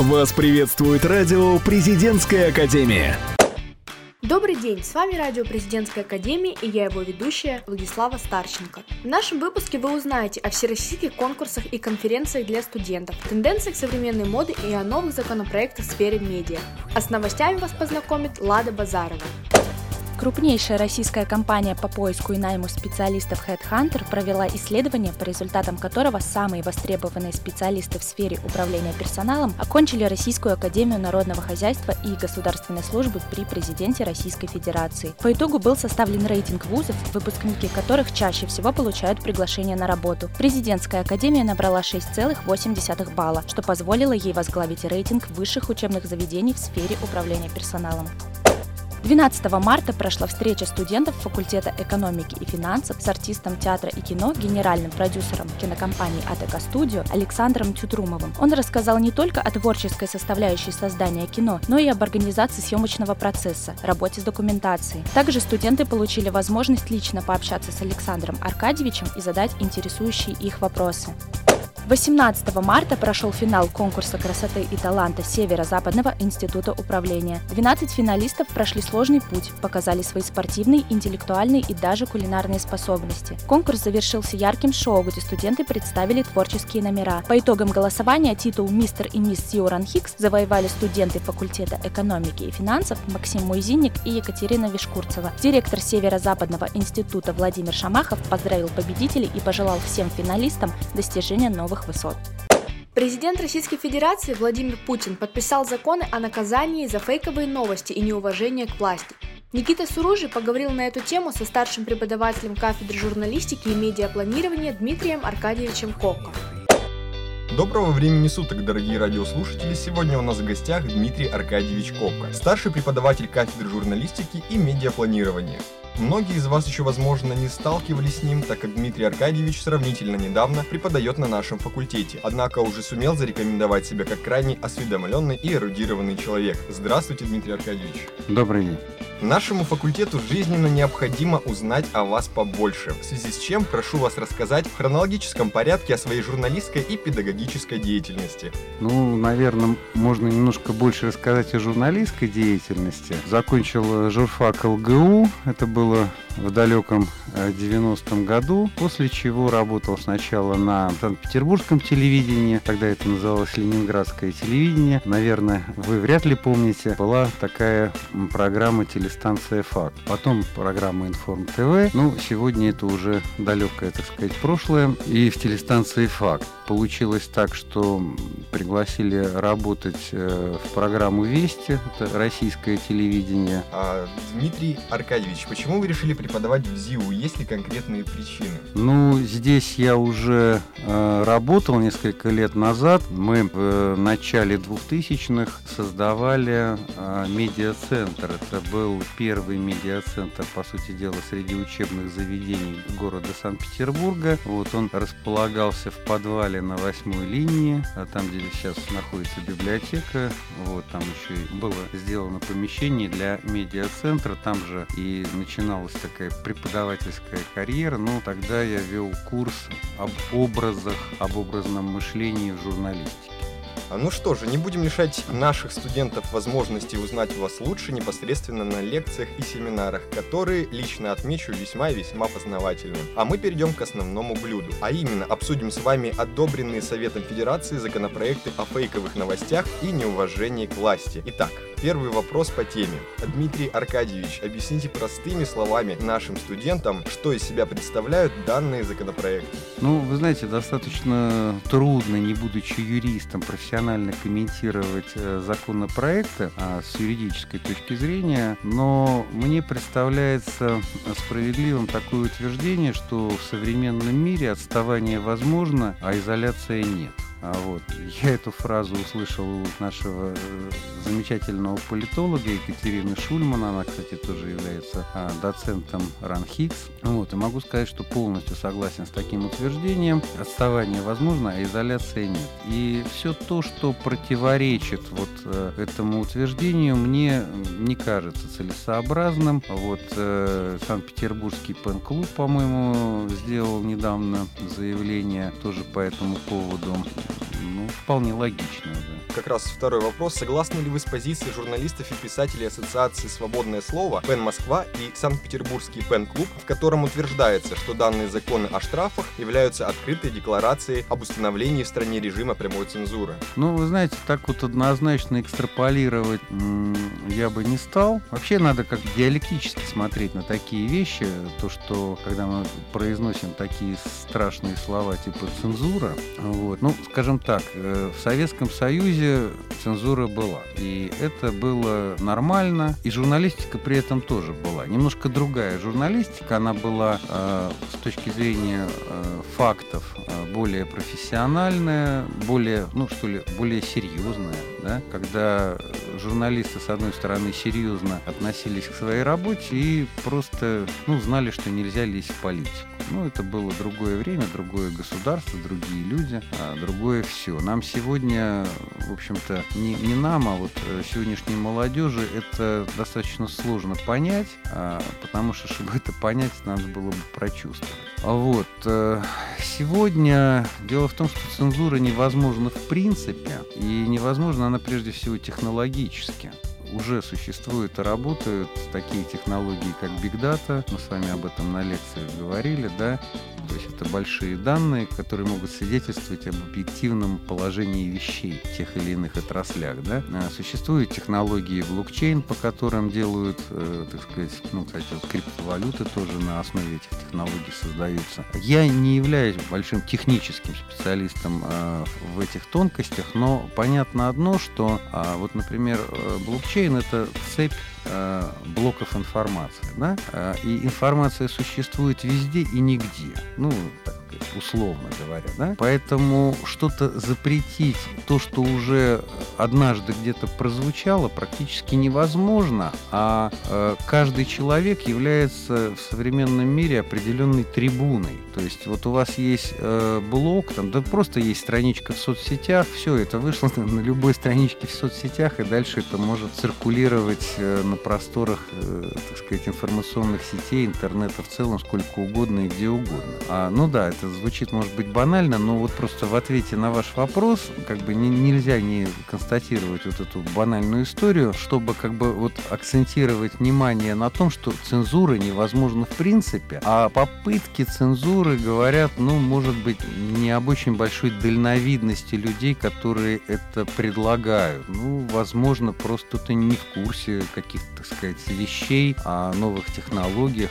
Вас приветствует радио «Президентская академия». Добрый день, с вами Радио Президентской Академии и я его ведущая Владислава Старченко. В нашем выпуске вы узнаете о всероссийских конкурсах и конференциях для студентов, тенденциях современной моды и о новых законопроектах в сфере медиа. А с новостями вас познакомит Лада Базарова. Крупнейшая российская компания по поиску и найму специалистов Headhunter провела исследование, по результатам которого самые востребованные специалисты в сфере управления персоналом окончили Российскую академию народного хозяйства и государственной службы при президенте Российской Федерации. По итогу был составлен рейтинг вузов, выпускники которых чаще всего получают приглашение на работу. Президентская академия набрала 6,8 балла, что позволило ей возглавить рейтинг высших учебных заведений в сфере управления персоналом. 12 марта прошла встреча студентов факультета экономики и финансов с артистом театра и кино, генеральным продюсером кинокомпании АТК Студио Александром Тютрумовым. Он рассказал не только о творческой составляющей создания кино, но и об организации съемочного процесса, работе с документацией. Также студенты получили возможность лично пообщаться с Александром Аркадьевичем и задать интересующие их вопросы. 18 марта прошел финал конкурса красоты и таланта Северо-Западного института управления. 12 финалистов прошли сложный путь, показали свои спортивные, интеллектуальные и даже кулинарные способности. Конкурс завершился ярким шоу, где студенты представили творческие номера. По итогам голосования титул «Мистер и мисс Сиоран Хикс» завоевали студенты факультета экономики и финансов Максим Муйзинник и Екатерина Вишкурцева. Директор Северо-Западного института Владимир Шамахов поздравил победителей и пожелал всем финалистам достижения новых новых высот. Президент Российской Федерации Владимир Путин подписал законы о наказании за фейковые новости и неуважение к власти. Никита Суружи поговорил на эту тему со старшим преподавателем кафедры журналистики и медиапланирования Дмитрием Аркадьевичем Кокко. Доброго времени суток, дорогие радиослушатели! Сегодня у нас в гостях Дмитрий Аркадьевич Копка, старший преподаватель кафедры журналистики и медиапланирования. Многие из вас еще, возможно, не сталкивались с ним, так как Дмитрий Аркадьевич сравнительно недавно преподает на нашем факультете, однако уже сумел зарекомендовать себя как крайне осведомленный и эрудированный человек. Здравствуйте, Дмитрий Аркадьевич. Добрый день. Нашему факультету жизненно необходимо узнать о вас побольше, в связи с чем прошу вас рассказать в хронологическом порядке о своей журналистской и педагогической деятельности. Ну, наверное, можно немножко больше рассказать о журналистской деятельности. Закончил журфак ЛГУ, это было в далеком 90-м э, году, после чего работал сначала на Санкт-Петербургском телевидении, тогда это называлось Ленинградское телевидение. Наверное, вы вряд ли помните, была такая программа телестанция «Факт». Потом программа «Информ ТВ». Ну, сегодня это уже далекое, так сказать, прошлое. И в телестанции «Факт». Получилось так, что пригласили работать э, в программу «Вести», это российское телевидение. А, Дмитрий Аркадьевич, почему вы решили преподавать в ЗИУ? Есть ли конкретные причины? Ну, здесь я уже э, работал несколько лет назад. Мы в начале 2000-х создавали э, медиацентр. Это был первый медиацентр, по сути дела, среди учебных заведений города Санкт-Петербурга. Вот он располагался в подвале на восьмой линии, а там, где сейчас находится библиотека. Вот там еще было сделано помещение для медиацентра. Там же и начиналась такая преподавательская карьера, но тогда я вел курс об образах, об образном мышлении в журналистике. А ну что же, не будем лишать наших студентов возможности узнать вас лучше непосредственно на лекциях и семинарах, которые, лично отмечу, весьма и весьма познавательны. А мы перейдем к основному блюду, а именно обсудим с вами одобренные Советом Федерации законопроекты о фейковых новостях и неуважении к власти. Итак, Первый вопрос по теме. Дмитрий Аркадьевич, объясните простыми словами нашим студентам, что из себя представляют данные законопроекты. Ну, вы знаете, достаточно трудно, не будучи юристом, профессионально комментировать э, законопроекты а с юридической точки зрения, но мне представляется справедливым такое утверждение, что в современном мире отставание возможно, а изоляция нет. А вот. Я эту фразу услышал у нашего э, замечательного политолога Екатерины Шульман. Она, кстати, тоже является а, доцентом РАНХИКС. Вот. И могу сказать, что полностью согласен с таким утверждением. Отставание возможно, а изоляция нет. И все то, что противоречит вот э, этому утверждению, мне не кажется целесообразным. Вот э, Санкт-Петербургский пен-клуб, по-моему, сделал недавно заявление тоже по этому поводу. Ну, вполне логично, да. Как раз второй вопрос. Согласны ли вы с позицией журналистов и писателей Ассоциации «Свободное слово» Пен Москва и Санкт-Петербургский Пен Клуб, в котором утверждается, что данные законы о штрафах являются открытой декларацией об установлении в стране режима прямой цензуры? Ну, вы знаете, так вот однозначно экстраполировать я бы не стал. Вообще надо как диалектически смотреть на такие вещи. То, что когда мы произносим такие страшные слова типа цензура, вот, ну, скажем так, э, в Советском Союзе цензура была. И это было нормально. И журналистика при этом тоже была. Немножко другая журналистика. Она была э, с точки зрения э, фактов э, более профессиональная, более, ну что ли, более серьезная. Да? Когда журналисты, с одной стороны, серьезно относились к своей работе и просто ну, знали, что нельзя лезть в политику. Ну, это было другое время, другое государство, другие люди, а другое все. Нам сегодня, в общем-то, не, не нам, а вот э, сегодняшней молодежи это достаточно сложно понять, а, потому что, чтобы это понять, надо было бы прочувствовать. А вот. Э, сегодня дело в том, что цензура невозможна в принципе, и невозможна она прежде всего технологически уже существуют и работают такие технологии, как Big Data. Мы с вами об этом на лекции говорили, да. То есть это большие данные, которые могут свидетельствовать об объективном положении вещей в тех или иных отраслях. Да? А, существуют технологии блокчейн, по которым делают, э, так сказать, ну, кстати, вот криптовалюты тоже на основе этих технологий создаются. Я не являюсь большим техническим специалистом э, в этих тонкостях, но понятно одно, что э, вот, например, э, блокчейн — это цепь блоков информации. Да? Э, и информация существует везде и нигде. Ну, так условно говоря. Да? Поэтому что-то запретить, то, что уже однажды где-то прозвучало, практически невозможно, а э, каждый человек является в современном мире определенной трибуной. То есть вот у вас есть э, блог, там, да просто есть страничка в соцсетях, все это вышло на любой страничке в соцсетях, и дальше это может циркулировать э, на просторах, э, так сказать, информационных сетей, интернета в целом, сколько угодно и где угодно. А, ну да, это звучит, может быть, банально, но вот просто в ответе на ваш вопрос как бы не, нельзя не констатировать вот эту банальную историю, чтобы как бы вот акцентировать внимание на том, что цензура невозможна в принципе, а попытки цензуры говорят, ну, может быть, не об очень большой дальновидности людей, которые это предлагают. Ну, возможно, просто кто-то не в курсе каких-то, так сказать, вещей, о новых технологиях,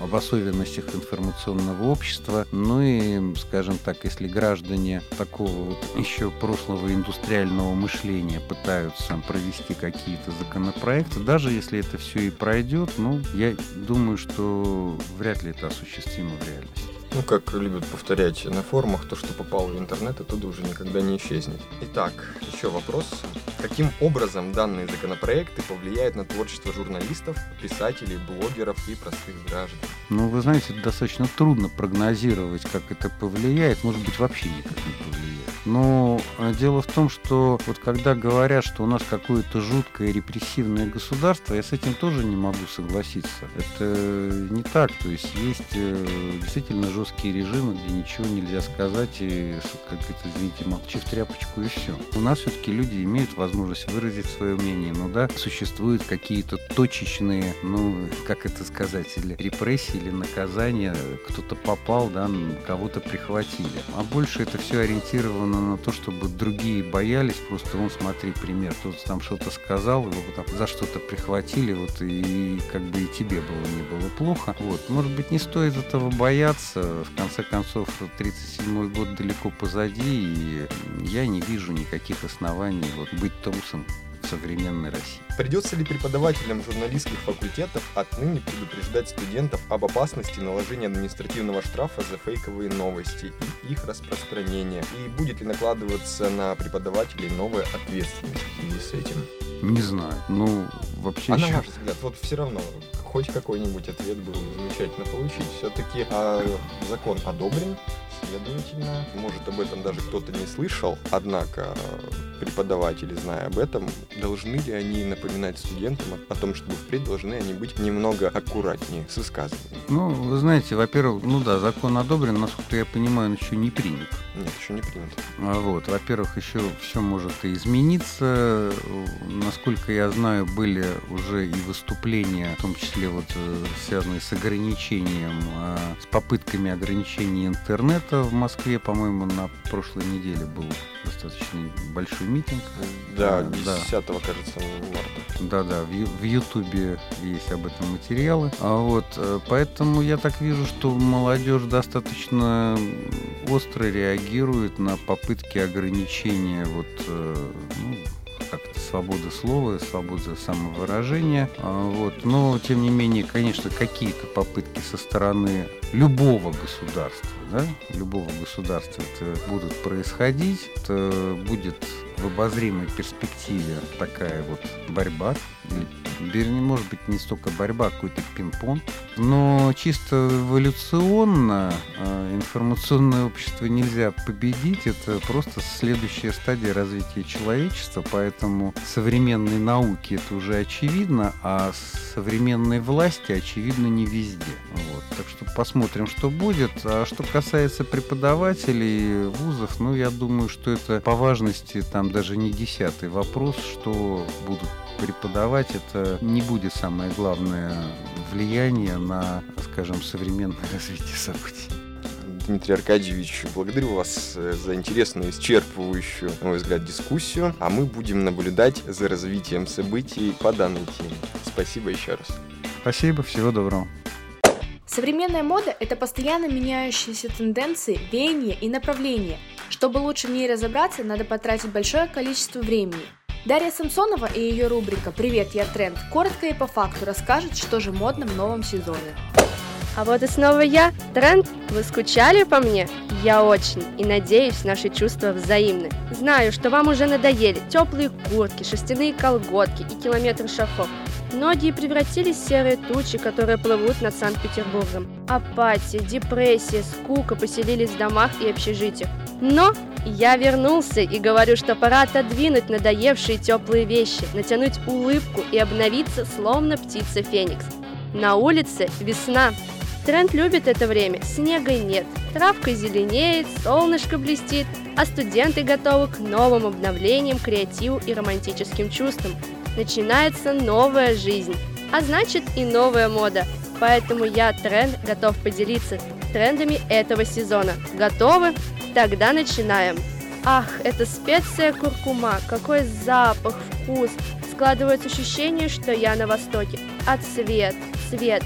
об особенностях информационного общества. Ну и, скажем так, если граждане такого вот еще прошлого индустриального мышления пытаются провести какие-то законопроекты, даже если это все и пройдет, ну, я думаю, что вряд ли это осуществимо в реальности. Ну, как любят повторять на форумах, то, что попало в интернет, оттуда уже никогда не исчезнет. Итак, еще вопрос. Каким образом данные законопроекты повлияют на творчество журналистов, писателей, блогеров и простых граждан? Ну, вы знаете, достаточно трудно прогнозировать, как это повлияет. Может быть, вообще никак не повлияет. Но э, дело в том, что вот когда говорят, что у нас какое-то жуткое репрессивное государство, я с этим тоже не могу согласиться. Это не так. То есть есть э, действительно жесткие режимы, где ничего нельзя сказать, и, как это, извините, молчи в тряпочку и все. У нас все-таки люди имеют возможность выразить свое мнение, но да, существуют какие-то точечные, ну, как это сказать, или репрессии, или наказания, кто-то попал, да, кого-то прихватили. А больше это все ориентировано направлена на то, чтобы другие боялись. Просто, вон, смотри, пример, кто-то там что-то сказал, его там за что-то прихватили, вот, и как бы и тебе было не было плохо. Вот, может быть, не стоит этого бояться. В конце концов, 37-й год далеко позади, и я не вижу никаких оснований вот, быть трусом современной России. Придется ли преподавателям журналистских факультетов отныне предупреждать студентов об опасности наложения административного штрафа за фейковые новости и их распространение? И будет ли накладываться на преподавателей новая ответственность в связи с этим? Не знаю. Ну, вообще... А еще... на ваш взгляд, вот все равно, хоть какой-нибудь ответ был замечательно получить. Все-таки а, закон одобрен, Следовательно, может об этом даже кто-то не слышал, однако преподаватели, зная об этом, должны ли они напоминать студентам о том, что впредь должны они быть немного аккуратнее с высказыванием? Ну, вы знаете, во-первых, ну да, закон одобрен, насколько я понимаю, он еще не принят. Нет, еще не принят. А вот, во-первых, еще все может и измениться. Насколько я знаю, были уже и выступления, в том числе вот э, связанные с ограничением, а, с попытками ограничения интернета в Москве, по-моему, на прошлой неделе был достаточно большой митинг. Да, 10 да. кажется, марта. Да-да, в Ютубе есть об этом материалы. А вот, э, поэтому я так вижу, что молодежь достаточно остро реагирует на попытки ограничения вот, э, ну, как-то свободы слова, свободы самовыражения. А, вот. Но, тем не менее, конечно, какие-то попытки со стороны любого государства, да, любого государства это будут происходить, это будет в обозримой перспективе такая вот борьба, вернее, может быть, не столько борьба, а какой-то пинг-понг, но чисто эволюционно э, информационное общество нельзя победить, это просто следующая стадия развития человечества, поэтому современной науке это уже очевидно, а современной власти очевидно не везде. Вот. Так что посмотрим, что будет. А что касается преподавателей вузов, ну, я думаю, что это по важности там даже не десятый вопрос, что будут преподавать, это не будет самое главное влияние на, скажем, современное развитие событий. Дмитрий Аркадьевич, благодарю вас э, за интересную, исчерпывающую, на мой взгляд, дискуссию, а мы будем наблюдать за развитием событий по данной теме. Спасибо еще раз. Спасибо, всего доброго. Современная мода – это постоянно меняющиеся тенденции, веяния и направления. Чтобы лучше в ней разобраться, надо потратить большое количество времени. Дарья Самсонова и ее рубрика «Привет, я тренд» коротко и по факту расскажет, что же модно в новом сезоне. А вот и снова я, Тренд. Вы скучали по мне? Я очень. И надеюсь, наши чувства взаимны. Знаю, что вам уже надоели теплые куртки, шерстяные колготки и километры шагов. Многие превратились в серые тучи, которые плывут над Санкт-Петербургом. Апатия, депрессия, скука поселились в домах и общежитиях. Но я вернулся и говорю, что пора отодвинуть надоевшие теплые вещи, натянуть улыбку и обновиться, словно птица Феникс. На улице весна. Тренд любит это время, снега нет, травка зеленеет, солнышко блестит, а студенты готовы к новым обновлениям, креативу и романтическим чувствам начинается новая жизнь, а значит и новая мода. Поэтому я, Тренд, готов поделиться трендами этого сезона. Готовы? Тогда начинаем. Ах, это специя куркума, какой запах, вкус. Складывается ощущение, что я на востоке. А цвет, цвет.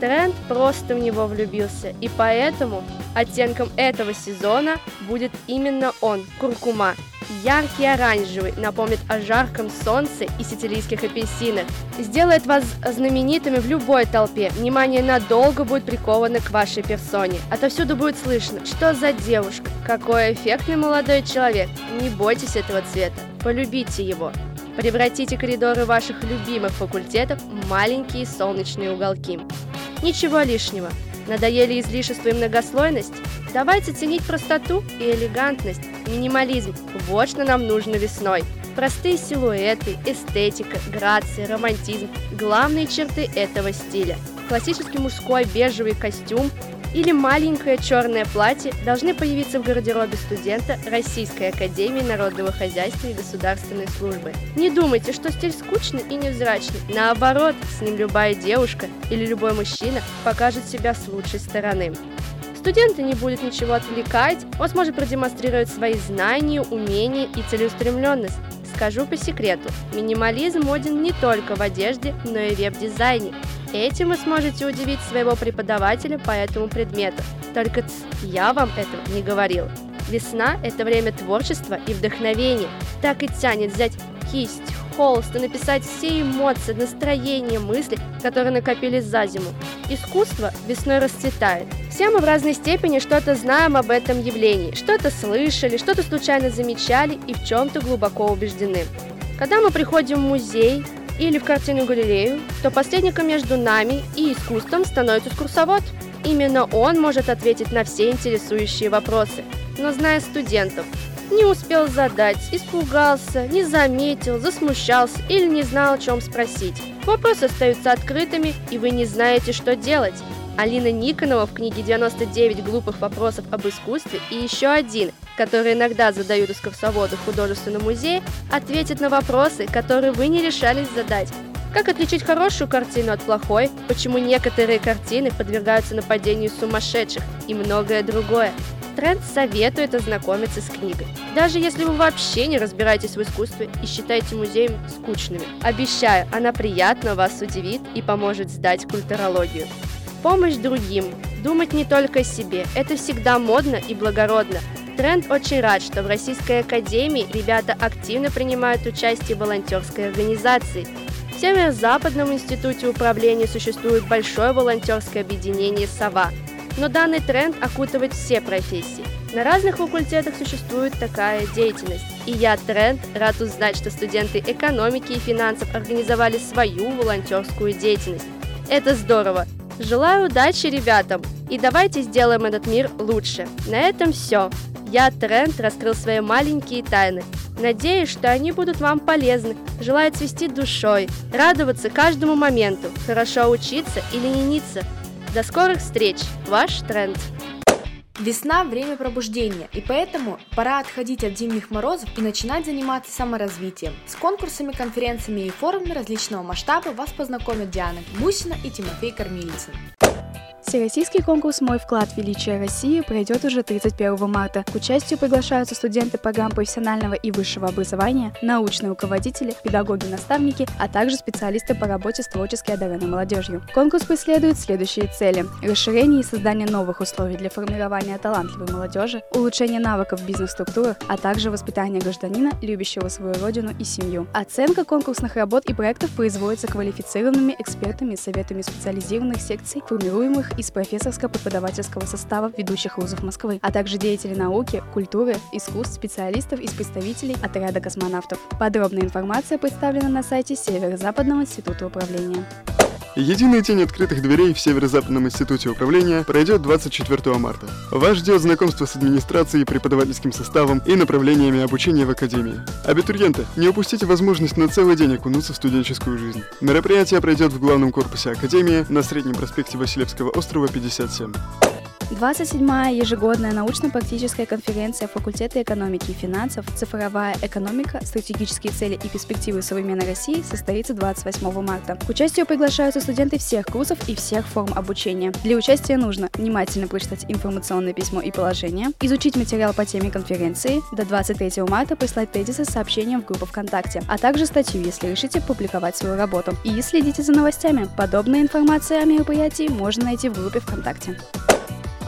Тренд просто в него влюбился, и поэтому оттенком этого сезона будет именно он, куркума. Яркий оранжевый напомнит о жарком солнце и сицилийских апельсинах. Сделает вас знаменитыми в любой толпе. Внимание надолго будет приковано к вашей персоне. Отовсюду будет слышно, что за девушка, какой эффектный молодой человек. Не бойтесь этого цвета, полюбите его. Превратите коридоры ваших любимых факультетов в маленькие солнечные уголки. Ничего лишнего. Надоели излишество и многослойность? Давайте ценить простоту и элегантность, минимализм. Вот что нам нужно весной. Простые силуэты, эстетика, грация, романтизм – главные черты этого стиля. Классический мужской бежевый костюм или маленькое черное платье должны появиться в гардеробе студента Российской Академии Народного Хозяйства и Государственной Службы. Не думайте, что стиль скучный и невзрачный. Наоборот, с ним любая девушка или любой мужчина покажет себя с лучшей стороны. Студента не будет ничего отвлекать, он сможет продемонстрировать свои знания, умения и целеустремленность. Скажу по секрету, минимализм моден не только в одежде, но и в веб-дизайне. Этим вы сможете удивить своего преподавателя по этому предмету. Только ц, я вам этого не говорил. Весна – это время творчества и вдохновения. Так и тянет взять кисть, холст и написать все эмоции, настроения, мысли, которые накопились за зиму. Искусство весной расцветает. Все мы в разной степени что-то знаем об этом явлении, что-то слышали, что-то случайно замечали и в чем-то глубоко убеждены. Когда мы приходим в музей или в картину галерею, то посредником между нами и искусством становится экскурсовод – Именно он может ответить на все интересующие вопросы. Но зная студентов, не успел задать, испугался, не заметил, засмущался или не знал, о чем спросить. Вопросы остаются открытыми, и вы не знаете, что делать. Алина Никонова в книге «99 глупых вопросов об искусстве» и еще один, который иногда задают экскурсоводы в художественном музее, ответит на вопросы, которые вы не решались задать. Как отличить хорошую картину от плохой, почему некоторые картины подвергаются нападению сумасшедших и многое другое. Тренд советует ознакомиться с книгой. Даже если вы вообще не разбираетесь в искусстве и считаете музеем скучными. Обещаю, она приятно вас удивит и поможет сдать культурологию. Помощь другим. Думать не только о себе. Это всегда модно и благородно. Тренд очень рад, что в Российской Академии ребята активно принимают участие в волонтерской организации. В Северо-Западном институте управления существует большое волонтерское объединение «Сова», но данный тренд окутывает все профессии. На разных факультетах существует такая деятельность. И я, тренд, рад узнать, что студенты экономики и финансов организовали свою волонтерскую деятельность. Это здорово! Желаю удачи ребятам и давайте сделаем этот мир лучше. На этом все. Я, Тренд, раскрыл свои маленькие тайны. Надеюсь, что они будут вам полезны. Желаю цвести душой, радоваться каждому моменту, хорошо учиться и лениться. До скорых встреч, ваш Тренд. Весна – время пробуждения, и поэтому пора отходить от зимних морозов и начинать заниматься саморазвитием. С конкурсами, конференциями и форумами различного масштаба вас познакомят Диана Мусина и Тимофей Кормилицын. Всероссийский конкурс «Мой вклад в величие России» пройдет уже 31 марта. К участию приглашаются студенты программ профессионального и высшего образования, научные руководители, педагоги-наставники, а также специалисты по работе с творчески одаренной молодежью. Конкурс преследует следующие цели – расширение и создание новых условий для формирования талантливой молодежи, улучшение навыков в бизнес-структурах, а также воспитание гражданина, любящего свою родину и семью. Оценка конкурсных работ и проектов производится квалифицированными экспертами советами специализированных секций, формируемых из профессорско-преподавательского состава ведущих вузов Москвы, а также деятелей науки, культуры, искусств, специалистов из представителей отряда космонавтов. Подробная информация представлена на сайте Северо-Западного института управления. Единый день открытых дверей в Северо-Западном институте управления пройдет 24 марта. Вас ждет знакомство с администрацией, преподавательским составом и направлениями обучения в Академии. Абитуриенты, не упустите возможность на целый день окунуться в студенческую жизнь. Мероприятие пройдет в главном корпусе Академии на Среднем проспекте Василевского острова 57. 27-я ежегодная научно-практическая конференция факультета экономики и финансов «Цифровая экономика. Стратегические цели и перспективы современной России» состоится 28 марта. К участию приглашаются студенты всех курсов и всех форм обучения. Для участия нужно внимательно прочитать информационное письмо и положение, изучить материал по теме конференции, до 23 марта прислать тезисы с сообщением в группу ВКонтакте, а также статью, если решите публиковать свою работу. И следите за новостями. Подобная информация о мероприятии можно найти в группе ВКонтакте.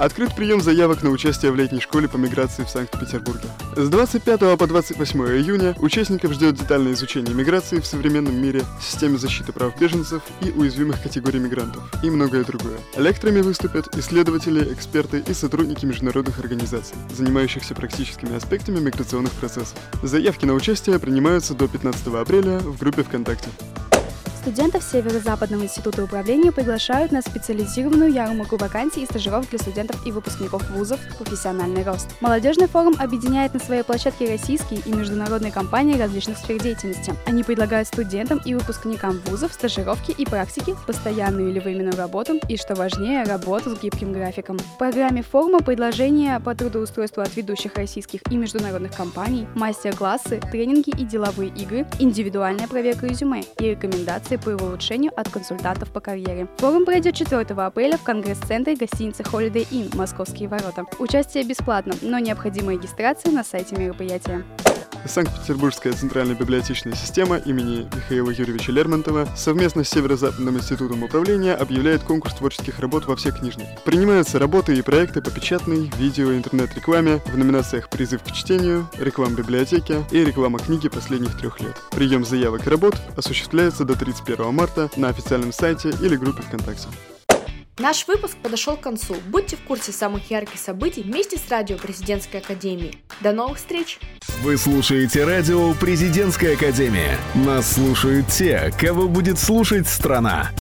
Открыт прием заявок на участие в летней школе по миграции в Санкт-Петербурге. С 25 по 28 июня участников ждет детальное изучение миграции в современном мире, системе защиты прав беженцев и уязвимых категорий мигрантов и многое другое. Лекторами выступят исследователи, эксперты и сотрудники международных организаций, занимающихся практическими аспектами миграционных процессов. Заявки на участие принимаются до 15 апреля в группе ВКонтакте. Студентов Северо-Западного института управления приглашают на специализированную ярмарку вакансий и стажировок для студентов и выпускников вузов «Профессиональный рост». Молодежный форум объединяет на своей площадке российские и международные компании различных сфер деятельности. Они предлагают студентам и выпускникам вузов стажировки и практики, постоянную или временную работу и, что важнее, работу с гибким графиком. В программе форума предложения по трудоустройству от ведущих российских и международных компаний, мастер-классы, тренинги и деловые игры, индивидуальная проверка резюме и рекомендации информации по его улучшению от консультантов по карьере. Форум пройдет 4 апреля в Конгресс-центре гостиницы Holiday Inn «Московские ворота». Участие бесплатно, но необходима регистрация на сайте мероприятия. Санкт-Петербургская центральная библиотечная система имени Михаила Юрьевича Лермонтова совместно с Северо-Западным институтом управления объявляет конкурс творческих работ во все книжные. Принимаются работы и проекты по печатной, видео и интернет-рекламе в номинациях «Призыв к чтению», «Реклама библиотеки» и «Реклама книги последних трех лет». Прием заявок и работ осуществляется до 31 марта на официальном сайте или группе ВКонтакте. Наш выпуск подошел к концу. Будьте в курсе самых ярких событий вместе с радио Президентской Академии. До новых встреч! Вы слушаете радио Президентская Академия. Нас слушают те, кого будет слушать страна.